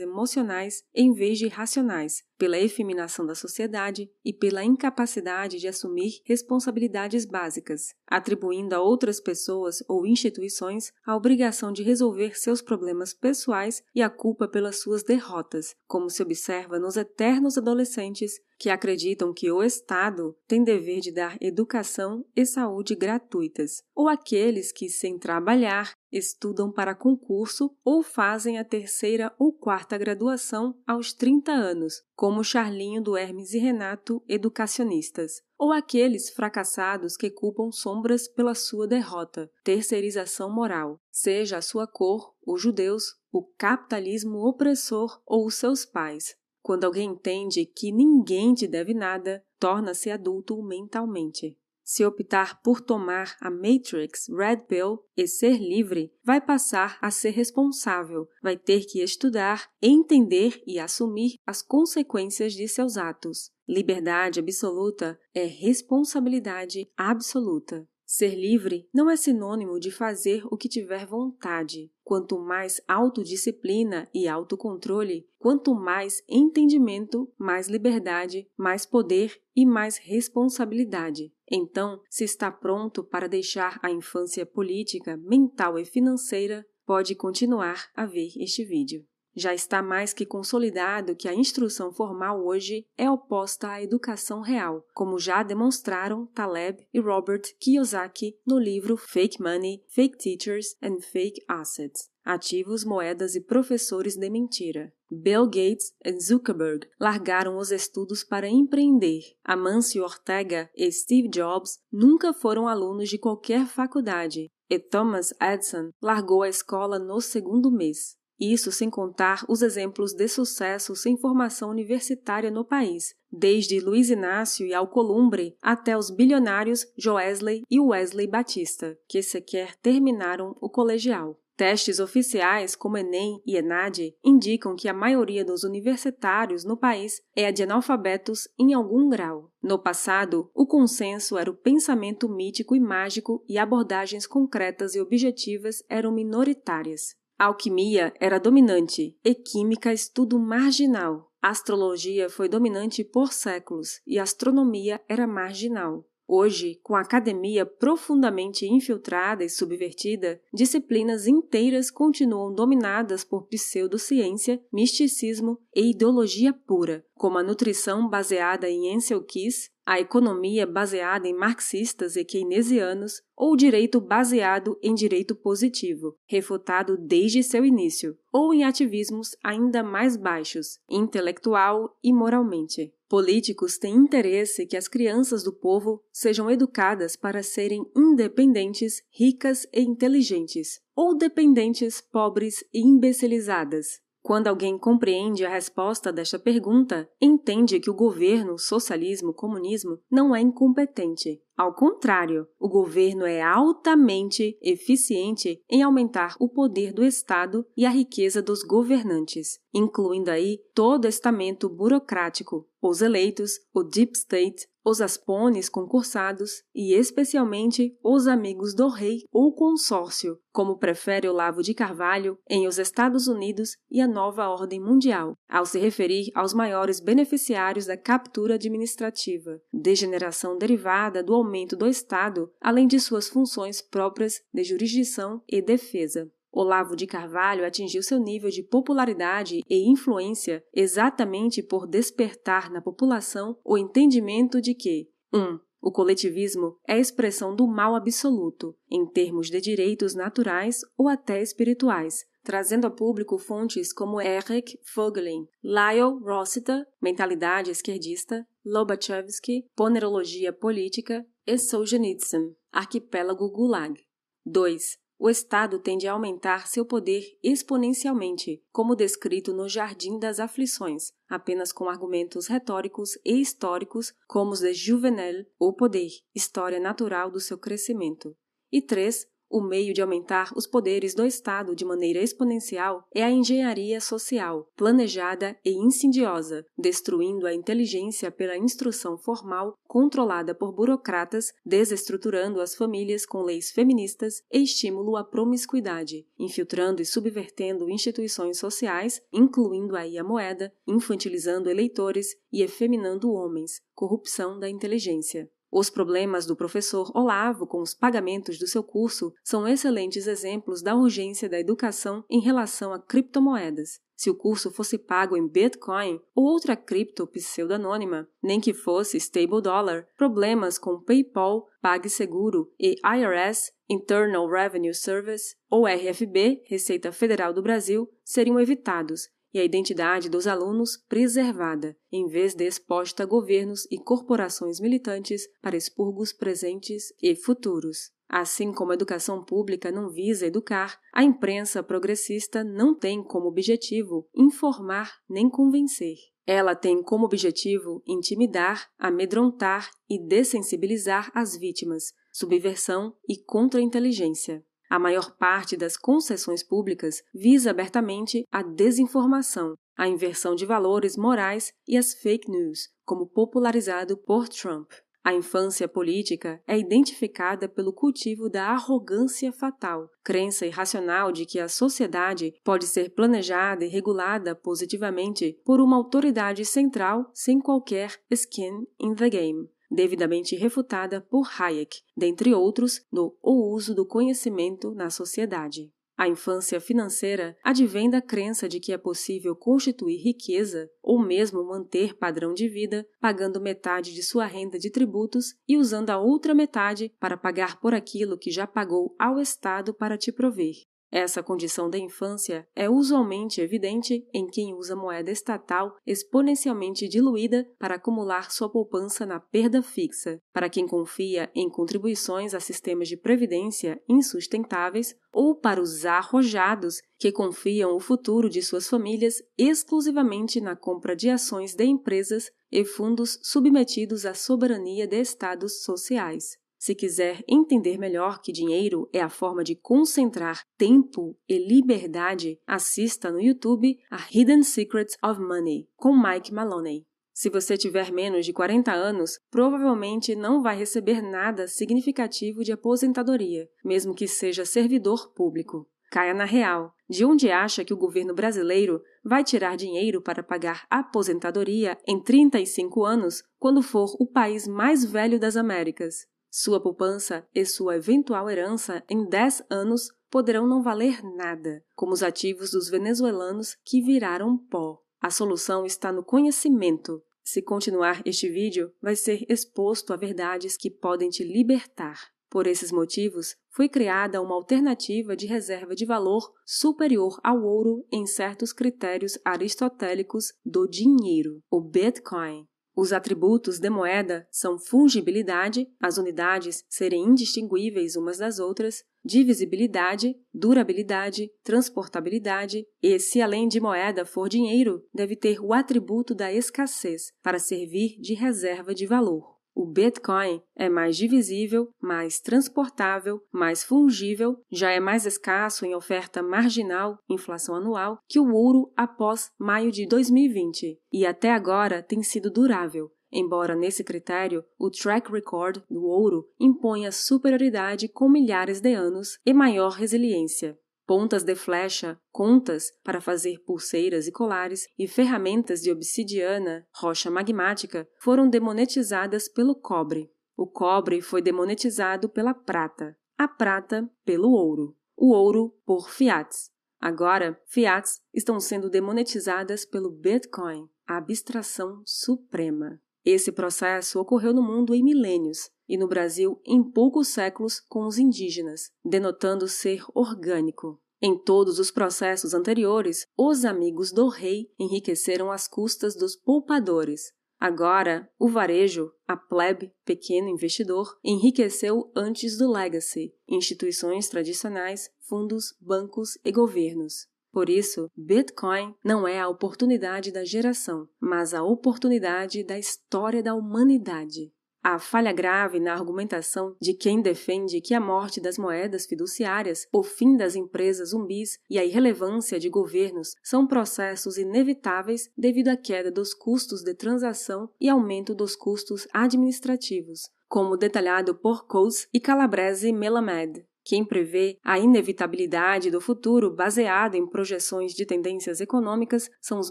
emocionais em vez de racionais, pela efeminação da sociedade e pela incapacidade de assumir responsabilidades básicas, atribuindo a outras pessoas ou instituições a obrigação de resolver seus problemas pessoais e a culpa pelas suas derrotas, como se observa nos eternos adolescentes que acreditam que o Estado tem dever de dar educação e saúde gratuitas, ou aqueles que, sem trabalhar, estudam para concurso ou fazem a terceira ou quarta graduação aos 30 anos, como Charlinho do Hermes e Renato, educacionistas, ou aqueles fracassados que culpam sombras pela sua derrota, terceirização moral, seja a sua cor, os judeus, o capitalismo opressor ou os seus pais. Quando alguém entende que ninguém te deve nada, torna-se adulto mentalmente. Se optar por tomar a Matrix Red Pill e ser livre, vai passar a ser responsável, vai ter que estudar, entender e assumir as consequências de seus atos. Liberdade absoluta é responsabilidade absoluta. Ser livre não é sinônimo de fazer o que tiver vontade. Quanto mais autodisciplina e autocontrole, quanto mais entendimento, mais liberdade, mais poder e mais responsabilidade. Então, se está pronto para deixar a infância política, mental e financeira, pode continuar a ver este vídeo. Já está mais que consolidado que a instrução formal hoje é oposta à educação real, como já demonstraram Taleb e Robert Kiyosaki no livro Fake Money, Fake Teachers and Fake Assets ativos, moedas e professores de mentira. Bill Gates e Zuckerberg largaram os estudos para empreender. Amancio Ortega e Steve Jobs nunca foram alunos de qualquer faculdade. E Thomas Edison largou a escola no segundo mês. Isso sem contar os exemplos de sucesso sem formação universitária no país, desde Luiz Inácio e Alcolumbre até os bilionários Joesley e Wesley Batista, que sequer terminaram o colegial. Testes oficiais como Enem e Enad indicam que a maioria dos universitários no país é de analfabetos em algum grau. No passado, o consenso era o pensamento mítico e mágico e abordagens concretas e objetivas eram minoritárias. A alquimia era dominante e química estudo marginal. A astrologia foi dominante por séculos e a astronomia era marginal. Hoje, com a academia profundamente infiltrada e subvertida, disciplinas inteiras continuam dominadas por pseudociência, misticismo e ideologia pura, como a nutrição baseada em Ansel Keys, a economia baseada em marxistas e keynesianos ou direito baseado em direito positivo, refutado desde seu início, ou em ativismos ainda mais baixos, intelectual e moralmente. Políticos têm interesse que as crianças do povo sejam educadas para serem independentes, ricas e inteligentes, ou dependentes, pobres e imbecilizadas. Quando alguém compreende a resposta desta pergunta, entende que o governo, socialismo, comunismo não é incompetente. Ao contrário, o governo é altamente eficiente em aumentar o poder do Estado e a riqueza dos governantes, incluindo aí todo o estamento burocrático, os eleitos, o deep state, os aspones concursados e, especialmente, os amigos do rei ou consórcio, como prefere Olavo de Carvalho em Os Estados Unidos e a Nova Ordem Mundial, ao se referir aos maiores beneficiários da captura administrativa, degeneração derivada do aumento do Estado, além de suas funções próprias de jurisdição e defesa. Olavo de Carvalho atingiu seu nível de popularidade e influência exatamente por despertar na população o entendimento de que 1. Um, o coletivismo é a expressão do mal absoluto, em termos de direitos naturais ou até espirituais, trazendo a público fontes como Eric Vogelin, Lyle Rossiter, Mentalidade Esquerdista, Lobachevsky, Ponerologia Política e Solzhenitsyn, Arquipélago Gulag. 2 o Estado tende a aumentar seu poder exponencialmente, como descrito no Jardim das Aflições, apenas com argumentos retóricos e históricos, como os de Juvenal, O Poder, História Natural do seu Crescimento. E 3 o meio de aumentar os poderes do Estado de maneira exponencial é a engenharia social, planejada e insidiosa, destruindo a inteligência pela instrução formal controlada por burocratas, desestruturando as famílias com leis feministas e estímulo à promiscuidade, infiltrando e subvertendo instituições sociais, incluindo aí a moeda, infantilizando eleitores e efeminando homens, corrupção da inteligência. Os problemas do professor Olavo com os pagamentos do seu curso são excelentes exemplos da urgência da educação em relação a criptomoedas. Se o curso fosse pago em Bitcoin ou outra cripto pseudonônima, nem que fosse stable dollar, problemas com PayPal, PagSeguro e IRS, Internal Revenue Service, ou RFB, Receita Federal do Brasil, seriam evitados e a identidade dos alunos preservada, em vez de exposta a governos e corporações militantes para expurgos presentes e futuros. Assim como a educação pública não visa educar, a imprensa progressista não tem como objetivo informar nem convencer. Ela tem como objetivo intimidar, amedrontar e dessensibilizar as vítimas, subversão e contra-inteligência. A maior parte das concessões públicas visa abertamente a desinformação, a inversão de valores morais e as fake news, como popularizado por Trump. A infância política é identificada pelo cultivo da arrogância fatal, crença irracional de que a sociedade pode ser planejada e regulada positivamente por uma autoridade central sem qualquer skin in the game devidamente refutada por Hayek, dentre outros, no O Uso do Conhecimento na Sociedade. A infância financeira advém da crença de que é possível constituir riqueza ou mesmo manter padrão de vida pagando metade de sua renda de tributos e usando a outra metade para pagar por aquilo que já pagou ao Estado para te prover. Essa condição da infância é usualmente evidente em quem usa moeda estatal exponencialmente diluída para acumular sua poupança na perda fixa, para quem confia em contribuições a sistemas de previdência insustentáveis ou para os arrojados que confiam o futuro de suas famílias exclusivamente na compra de ações de empresas e fundos submetidos à soberania de estados sociais. Se quiser entender melhor que dinheiro é a forma de concentrar tempo e liberdade, assista no YouTube a Hidden Secrets of Money, com Mike Maloney. Se você tiver menos de 40 anos, provavelmente não vai receber nada significativo de aposentadoria, mesmo que seja servidor público. Caia na real. De onde acha que o governo brasileiro vai tirar dinheiro para pagar aposentadoria em 35 anos, quando for o país mais velho das Américas? Sua poupança e sua eventual herança em 10 anos poderão não valer nada, como os ativos dos venezuelanos que viraram pó. A solução está no conhecimento. Se continuar este vídeo, vai ser exposto a verdades que podem te libertar. Por esses motivos, foi criada uma alternativa de reserva de valor superior ao ouro em certos critérios aristotélicos do dinheiro, o Bitcoin. Os atributos de moeda são fungibilidade, as unidades serem indistinguíveis umas das outras, divisibilidade, durabilidade, transportabilidade e, se além de moeda for dinheiro, deve ter o atributo da escassez para servir de reserva de valor. O Bitcoin é mais divisível, mais transportável, mais fungível, já é mais escasso em oferta marginal, inflação anual, que o ouro após maio de 2020 e até agora tem sido durável. Embora nesse critério o track record do ouro imponha superioridade com milhares de anos e maior resiliência pontas de flecha, contas para fazer pulseiras e colares e ferramentas de obsidiana, rocha magmática, foram demonetizadas pelo cobre. O cobre foi demonetizado pela prata, a prata pelo ouro, o ouro por fiats. Agora, fiats estão sendo demonetizadas pelo Bitcoin, a abstração suprema. Esse processo ocorreu no mundo em milênios e no Brasil em poucos séculos com os indígenas, denotando ser orgânico. Em todos os processos anteriores, os amigos do rei enriqueceram às custas dos poupadores. Agora, o varejo, a plebe, pequeno investidor, enriqueceu antes do legacy, instituições tradicionais, fundos, bancos e governos. Por isso, Bitcoin não é a oportunidade da geração, mas a oportunidade da história da humanidade. A falha grave na argumentação de quem defende que a morte das moedas fiduciárias, o fim das empresas zumbis e a irrelevância de governos são processos inevitáveis devido à queda dos custos de transação e aumento dos custos administrativos, como detalhado por Coase e Calabrese Melamed quem prevê a inevitabilidade do futuro baseado em projeções de tendências econômicas são os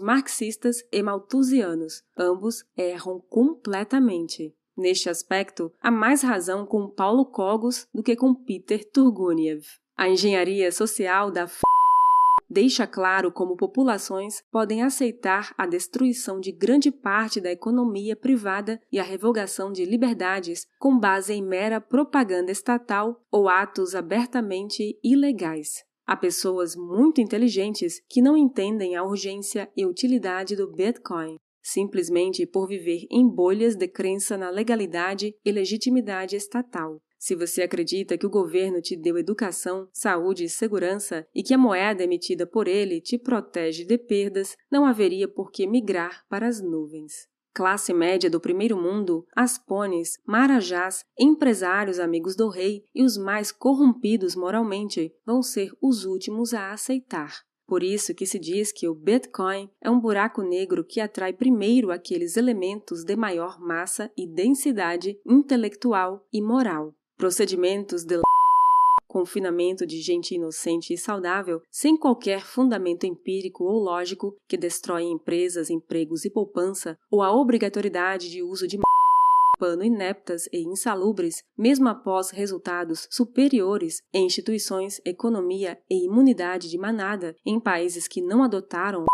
marxistas e malthusianos. Ambos erram completamente. Neste aspecto, há mais razão com Paulo Cogos do que com Peter Turguniev. A engenharia social da deixa claro como populações podem aceitar a destruição de grande parte da economia privada e a revogação de liberdades com base em mera propaganda estatal ou atos abertamente ilegais. Há pessoas muito inteligentes que não entendem a urgência e utilidade do Bitcoin, simplesmente por viver em bolhas de crença na legalidade e legitimidade estatal. Se você acredita que o governo te deu educação, saúde e segurança e que a moeda emitida por ele te protege de perdas, não haveria por que migrar para as nuvens. Classe média do primeiro mundo, aspones, marajás, empresários amigos do rei e os mais corrompidos moralmente vão ser os últimos a aceitar. Por isso que se diz que o Bitcoin é um buraco negro que atrai primeiro aqueles elementos de maior massa e densidade intelectual e moral procedimentos de confinamento de gente inocente e saudável, sem qualquer fundamento empírico ou lógico que destrói empresas, empregos e poupança, ou a obrigatoriedade de uso de pano ineptas e insalubres, mesmo após resultados superiores em instituições, economia e imunidade de manada em países que não adotaram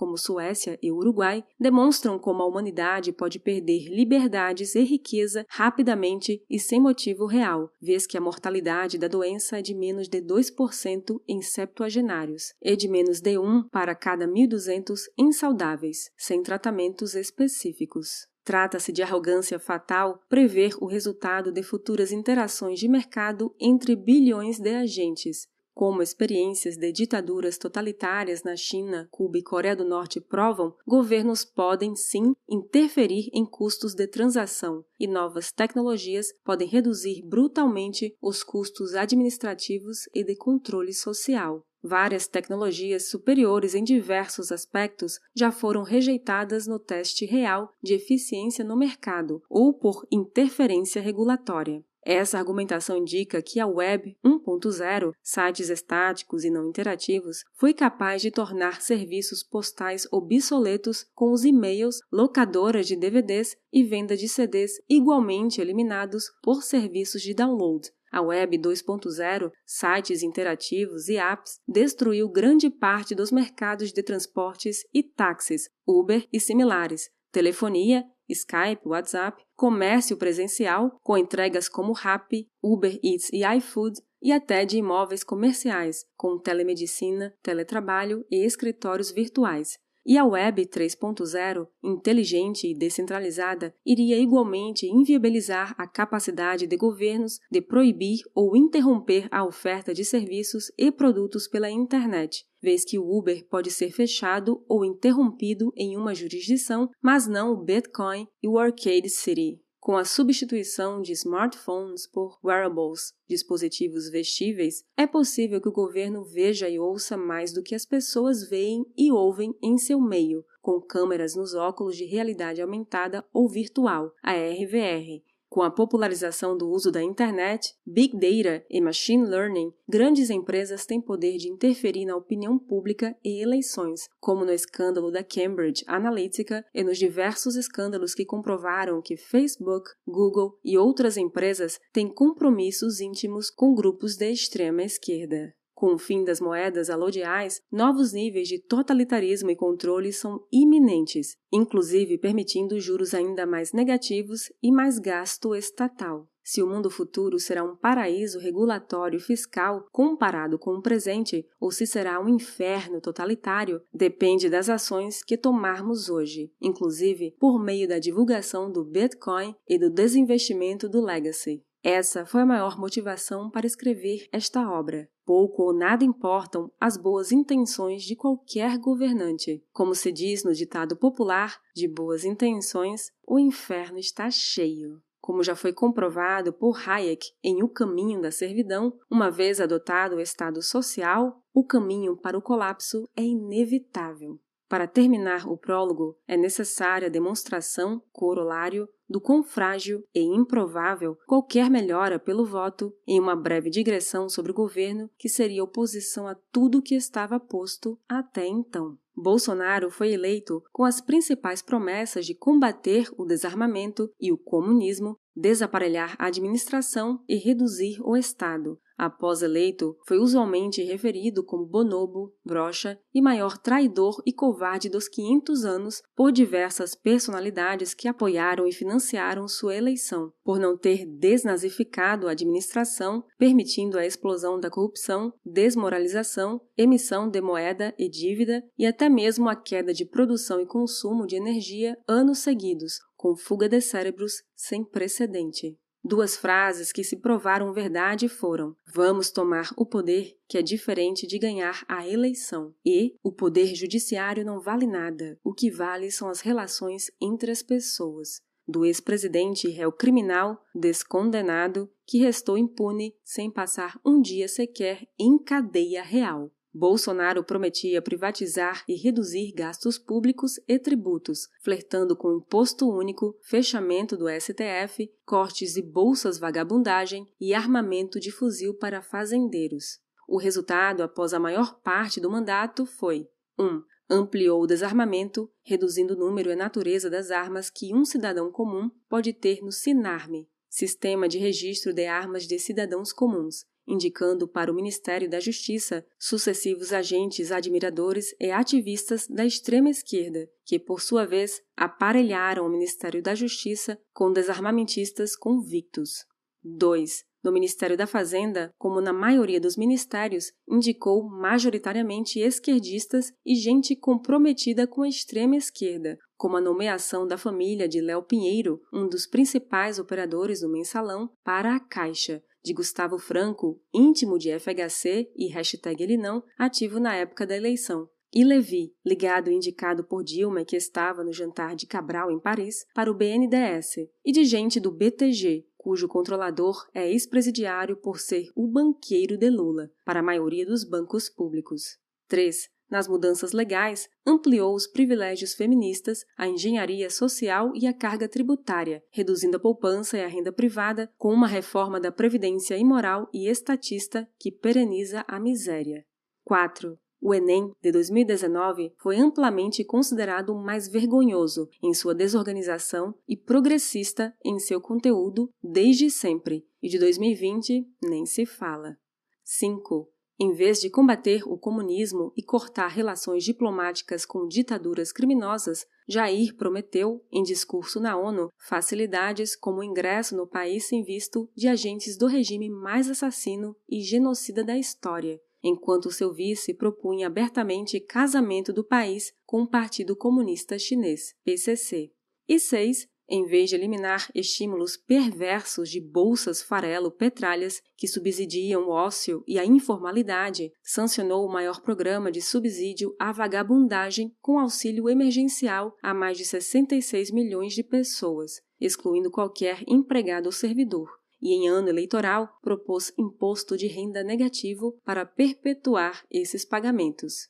como Suécia e Uruguai, demonstram como a humanidade pode perder liberdades e riqueza rapidamente e sem motivo real, vez que a mortalidade da doença é de menos de 2% em septuagenários e de menos de 1 para cada 1.200 insaudáveis, sem tratamentos específicos. Trata-se de arrogância fatal prever o resultado de futuras interações de mercado entre bilhões de agentes, como experiências de ditaduras totalitárias na China, Cuba e Coreia do Norte provam, governos podem sim interferir em custos de transação e novas tecnologias podem reduzir brutalmente os custos administrativos e de controle social. Várias tecnologias superiores em diversos aspectos já foram rejeitadas no teste real de eficiência no mercado ou por interferência regulatória. Essa argumentação indica que a Web 1.0, sites estáticos e não interativos, foi capaz de tornar serviços postais obsoletos com os e-mails, locadoras de DVDs e venda de CDs igualmente eliminados por serviços de download. A Web 2.0, sites interativos e apps, destruiu grande parte dos mercados de transportes e táxis, Uber e similares, telefonia Skype, WhatsApp, comércio presencial, com entregas como Rappi, Uber Eats e iFood, e até de imóveis comerciais, com telemedicina, teletrabalho e escritórios virtuais. E a Web 3.0, inteligente e descentralizada, iria igualmente inviabilizar a capacidade de governos de proibir ou interromper a oferta de serviços e produtos pela internet, vez que o Uber pode ser fechado ou interrompido em uma jurisdição, mas não o Bitcoin e o Arcade City. Com a substituição de smartphones por wearables, dispositivos vestíveis, é possível que o governo veja e ouça mais do que as pessoas veem e ouvem em seu meio, com câmeras nos óculos de realidade aumentada ou virtual, a RVR, com a popularização do uso da internet, big data e machine learning, grandes empresas têm poder de interferir na opinião pública e eleições, como no escândalo da Cambridge Analytica e nos diversos escândalos que comprovaram que Facebook, Google e outras empresas têm compromissos íntimos com grupos de extrema esquerda. Com o fim das moedas alodiais, novos níveis de totalitarismo e controle são iminentes, inclusive permitindo juros ainda mais negativos e mais gasto estatal. Se o mundo futuro será um paraíso regulatório fiscal comparado com o presente, ou se será um inferno totalitário, depende das ações que tomarmos hoje, inclusive por meio da divulgação do Bitcoin e do desinvestimento do Legacy. Essa foi a maior motivação para escrever esta obra. Pouco ou nada importam as boas intenções de qualquer governante. Como se diz no ditado popular, de boas intenções, o inferno está cheio. Como já foi comprovado por Hayek em O Caminho da Servidão, uma vez adotado o estado social, o caminho para o colapso é inevitável. Para terminar o prólogo, é necessária a demonstração, corolário, do quão frágil e improvável qualquer melhora pelo voto em uma breve digressão sobre o governo que seria oposição a tudo que estava posto até então. Bolsonaro foi eleito com as principais promessas de combater o desarmamento e o comunismo, desaparelhar a administração e reduzir o Estado, Após eleito, foi usualmente referido como bonobo, brocha e maior traidor e covarde dos 500 anos por diversas personalidades que apoiaram e financiaram sua eleição, por não ter desnazificado a administração, permitindo a explosão da corrupção, desmoralização, emissão de moeda e dívida e até mesmo a queda de produção e consumo de energia anos seguidos, com fuga de cérebros sem precedente. Duas frases que se provaram verdade foram: Vamos tomar o poder, que é diferente de ganhar a eleição. E o poder judiciário não vale nada. O que vale são as relações entre as pessoas. Do ex-presidente réu criminal, descondenado, que restou impune sem passar um dia sequer em cadeia real. Bolsonaro prometia privatizar e reduzir gastos públicos e tributos, flertando com imposto único, fechamento do STF, cortes e bolsas vagabundagem e armamento de fuzil para fazendeiros. O resultado, após a maior parte do mandato, foi 1. Um, Ampliou o desarmamento, reduzindo o número e a natureza das armas que um cidadão comum pode ter no SINARME, Sistema de Registro de Armas de Cidadãos Comuns, indicando para o Ministério da Justiça sucessivos agentes admiradores e ativistas da extrema esquerda, que, por sua vez, aparelharam o Ministério da Justiça com desarmamentistas convictos. 2. No Ministério da Fazenda, como na maioria dos ministérios, indicou majoritariamente esquerdistas e gente comprometida com a extrema esquerda, como a nomeação da família de Léo Pinheiro, um dos principais operadores do mensalão, para a Caixa, de Gustavo Franco, íntimo de FHC e hashtag ele não, ativo na época da eleição. E Levi, ligado e indicado por Dilma que estava no jantar de Cabral em Paris, para o BNDES, e de gente do BTG, cujo controlador é ex-presidiário por ser o banqueiro de Lula, para a maioria dos bancos públicos. 3. Nas mudanças legais, ampliou os privilégios feministas, a engenharia social e a carga tributária, reduzindo a poupança e a renda privada, com uma reforma da previdência imoral e estatista que pereniza a miséria. 4. O Enem de 2019 foi amplamente considerado o mais vergonhoso em sua desorganização e progressista em seu conteúdo desde sempre, e de 2020 nem se fala. 5. Em vez de combater o comunismo e cortar relações diplomáticas com ditaduras criminosas, Jair prometeu, em discurso na ONU, facilidades como ingresso no país sem visto de agentes do regime mais assassino e genocida da história, enquanto seu vice propunha abertamente casamento do país com o Partido Comunista Chinês, PCC. E seis, em vez de eliminar estímulos perversos de bolsas farelo-petralhas que subsidiam o ócio e a informalidade, sancionou o maior programa de subsídio à vagabundagem com auxílio emergencial a mais de 66 milhões de pessoas, excluindo qualquer empregado ou servidor. E em ano eleitoral propôs imposto de renda negativo para perpetuar esses pagamentos.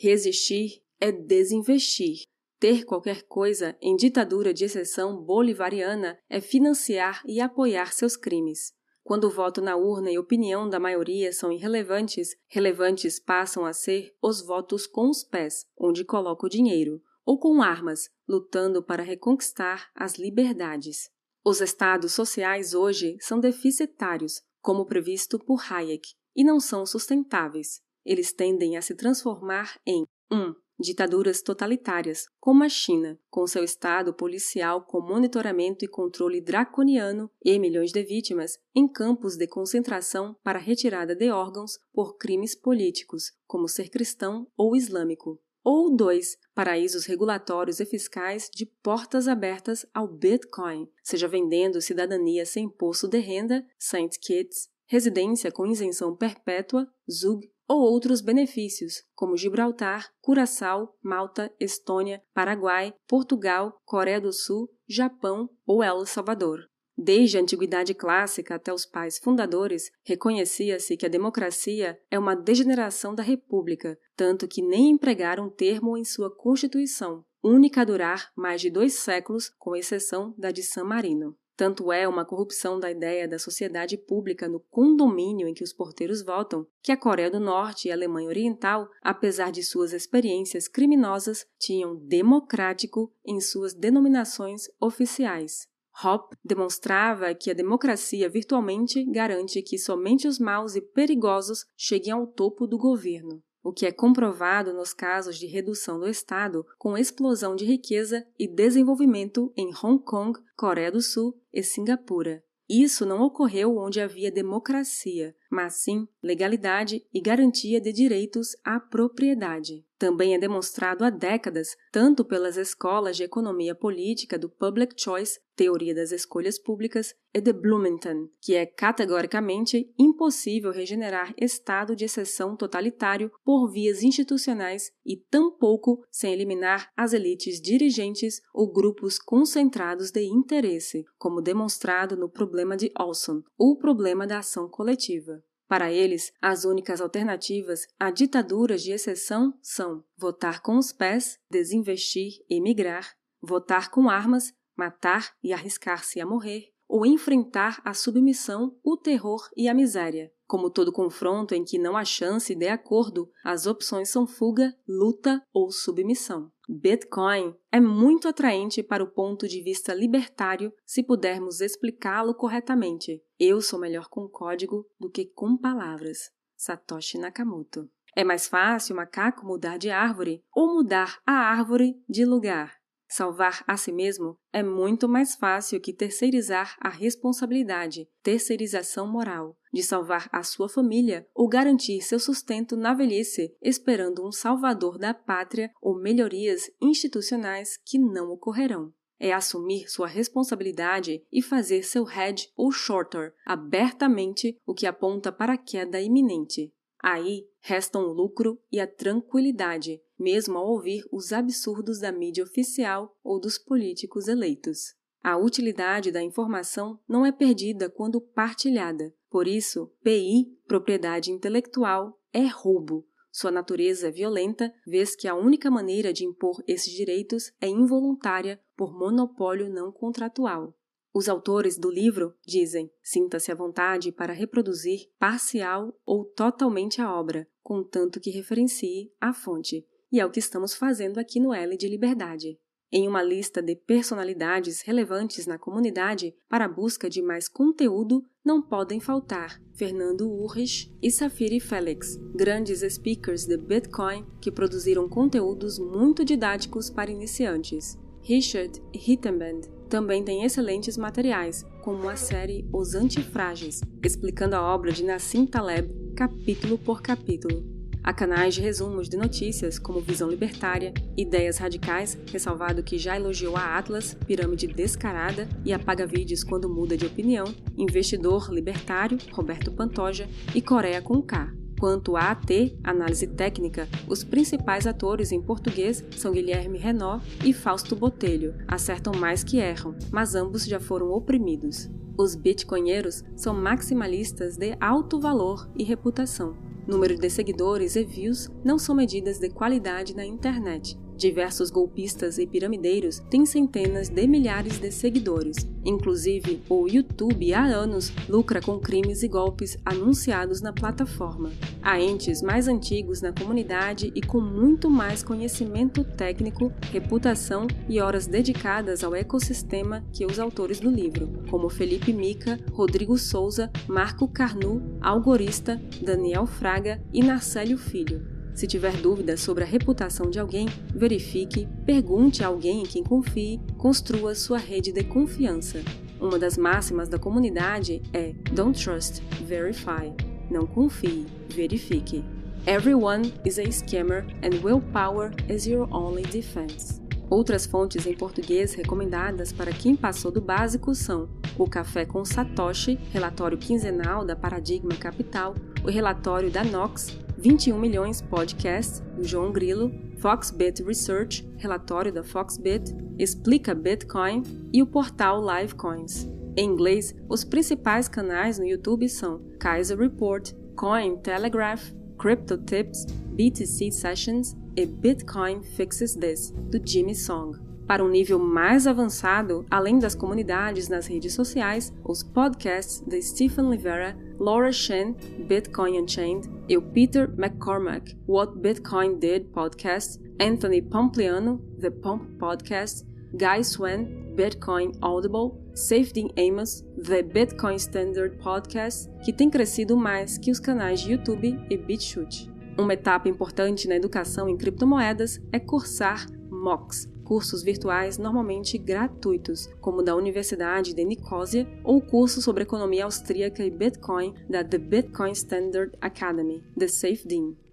Resistir é desinvestir, ter qualquer coisa em ditadura de exceção bolivariana é financiar e apoiar seus crimes. Quando o voto na urna e opinião da maioria são irrelevantes, relevantes passam a ser os votos com os pés, onde coloca o dinheiro, ou com armas, lutando para reconquistar as liberdades. Os estados sociais hoje são deficitários, como previsto por Hayek, e não são sustentáveis. Eles tendem a se transformar em 1. Um, Ditaduras totalitárias, como a China, com seu Estado policial com monitoramento e controle draconiano e milhões de vítimas, em campos de concentração para retirada de órgãos por crimes políticos, como ser cristão ou islâmico. Ou dois, paraísos regulatórios e fiscais de portas abertas ao Bitcoin, seja vendendo cidadania sem imposto de renda, Saint Kitts, residência com isenção perpétua, ZUG, ou outros benefícios, como Gibraltar, Curaçao, Malta, Estônia, Paraguai, Portugal, Coreia do Sul, Japão ou El Salvador. Desde a antiguidade clássica até os pais fundadores, reconhecia-se que a democracia é uma degeneração da república, tanto que nem empregaram um termo em sua constituição, única a durar mais de dois séculos, com exceção da de San Marino. Tanto é uma corrupção da ideia da sociedade pública no condomínio em que os porteiros votam, que a Coreia do Norte e a Alemanha Oriental, apesar de suas experiências criminosas, tinham democrático em suas denominações oficiais. Hoppe demonstrava que a democracia virtualmente garante que somente os maus e perigosos cheguem ao topo do governo o que é comprovado nos casos de redução do Estado com explosão de riqueza e desenvolvimento em Hong Kong, Coreia do Sul e Singapura. Isso não ocorreu onde havia democracia, mas sim legalidade e garantia de direitos à propriedade. Também é demonstrado há décadas, tanto pelas escolas de economia política do Public Choice, teoria das escolhas públicas, e de Bloomington, que é categoricamente impossível regenerar estado de exceção totalitário por vias institucionais e tampouco sem eliminar as elites dirigentes ou grupos concentrados de interesse, como demonstrado no problema de Olson, ou problema da ação coletiva. Para eles, as únicas alternativas a ditaduras de exceção são votar com os pés, desinvestir e migrar, votar com armas, matar e arriscar-se a morrer, ou enfrentar a submissão, o terror e a miséria, Como todo confronto em que não há chance de acordo, as opções são fuga, luta ou submissão. Bitcoin é muito atraente para o ponto de vista libertário se pudermos explicá-lo corretamente. Eu sou melhor com código do que com palavras. Satoshi Nakamoto. É mais fácil o macaco mudar de árvore ou mudar a árvore de lugar. Salvar a si mesmo é muito mais fácil que terceirizar a responsabilidade, terceirização moral, de salvar a sua família ou garantir seu sustento na velhice, esperando um salvador da pátria ou melhorias institucionais que não ocorrerão é assumir sua responsabilidade e fazer seu hedge ou shorter abertamente, o que aponta para a queda iminente. Aí restam o lucro e a tranquilidade, mesmo ao ouvir os absurdos da mídia oficial ou dos políticos eleitos. A utilidade da informação não é perdida quando partilhada. Por isso, PI, propriedade intelectual, é roubo. Sua natureza é violenta, vez que a única maneira de impor esses direitos é involuntária por monopólio não contratual. Os autores do livro dizem: sinta-se à vontade para reproduzir parcial ou totalmente a obra, contanto que referencie a fonte. E é o que estamos fazendo aqui no L de Liberdade. Em uma lista de personalidades relevantes na comunidade para a busca de mais conteúdo, não podem faltar Fernando Urrich e Safiri Felix, grandes speakers de Bitcoin que produziram conteúdos muito didáticos para iniciantes. Richard Hittenband também tem excelentes materiais, como a série Os Antifrágeis, explicando a obra de Nassim Taleb capítulo por capítulo. Há canais de resumos de notícias, como Visão Libertária, Ideias Radicais, ressalvado que já elogiou a Atlas, Pirâmide Descarada e apaga vídeos quando muda de opinião, Investidor Libertário, Roberto Pantoja e Coreia com K. Quanto a AT, Análise Técnica, os principais atores em português são Guilherme Renó e Fausto Botelho. Acertam mais que erram, mas ambos já foram oprimidos. Os bitcoinheiros são maximalistas de alto valor e reputação Número de seguidores e views não são medidas de qualidade na internet. Diversos golpistas e piramideiros têm centenas de milhares de seguidores. Inclusive, o YouTube há anos lucra com crimes e golpes anunciados na plataforma. Há entes mais antigos na comunidade e com muito mais conhecimento técnico, reputação e horas dedicadas ao ecossistema que os autores do livro, como Felipe Mica, Rodrigo Souza, Marco Carnu, Algorista, Daniel Fraga e Narcélio Filho. Se tiver dúvidas sobre a reputação de alguém, verifique, pergunte a alguém em quem confie, construa sua rede de confiança. Uma das máximas da comunidade é Don't trust, verify. Não confie, verifique. Everyone is a scammer and willpower is your only defense. Outras fontes em português recomendadas para quem passou do básico são o Café com Satoshi, relatório quinzenal da Paradigma Capital, o relatório da Nox, 21 milhões podcasts, do João Grilo, Foxbit Research, relatório da Foxbit, Explica Bitcoin e o portal Livecoins. Em inglês, os principais canais no YouTube são Kaiser Report, Coin Telegraph, Crypto Tips, BTC Sessions e Bitcoin Fixes This, do Jimmy Song. Para um nível mais avançado, além das comunidades nas redes sociais, os podcasts de Stephen Livera, Laura Shen, Bitcoin Unchained, e o Peter McCormack, What Bitcoin Did podcast, Anthony Pompliano, The Pomp Podcast, Guy Swen, Bitcoin Audible, Safety Amos, The Bitcoin Standard Podcast, que tem crescido mais que os canais de YouTube e BitChute. Uma etapa importante na educação em criptomoedas é cursar MOOCs, cursos virtuais normalmente gratuitos, como da Universidade de Nicosia ou curso sobre economia austríaca e Bitcoin da The Bitcoin Standard Academy, The SafeDean.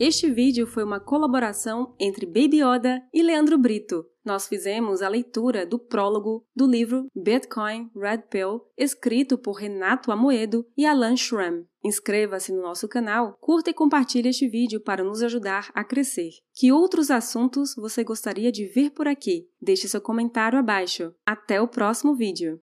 Este vídeo foi uma colaboração entre Baby Yoda e Leandro Brito. Nós fizemos a leitura do prólogo do livro Bitcoin Red Pill, escrito por Renato Amoedo e Alan Schramm. Inscreva-se no nosso canal, curta e compartilhe este vídeo para nos ajudar a crescer. Que outros assuntos você gostaria de ver por aqui? Deixe seu comentário abaixo. Até o próximo vídeo!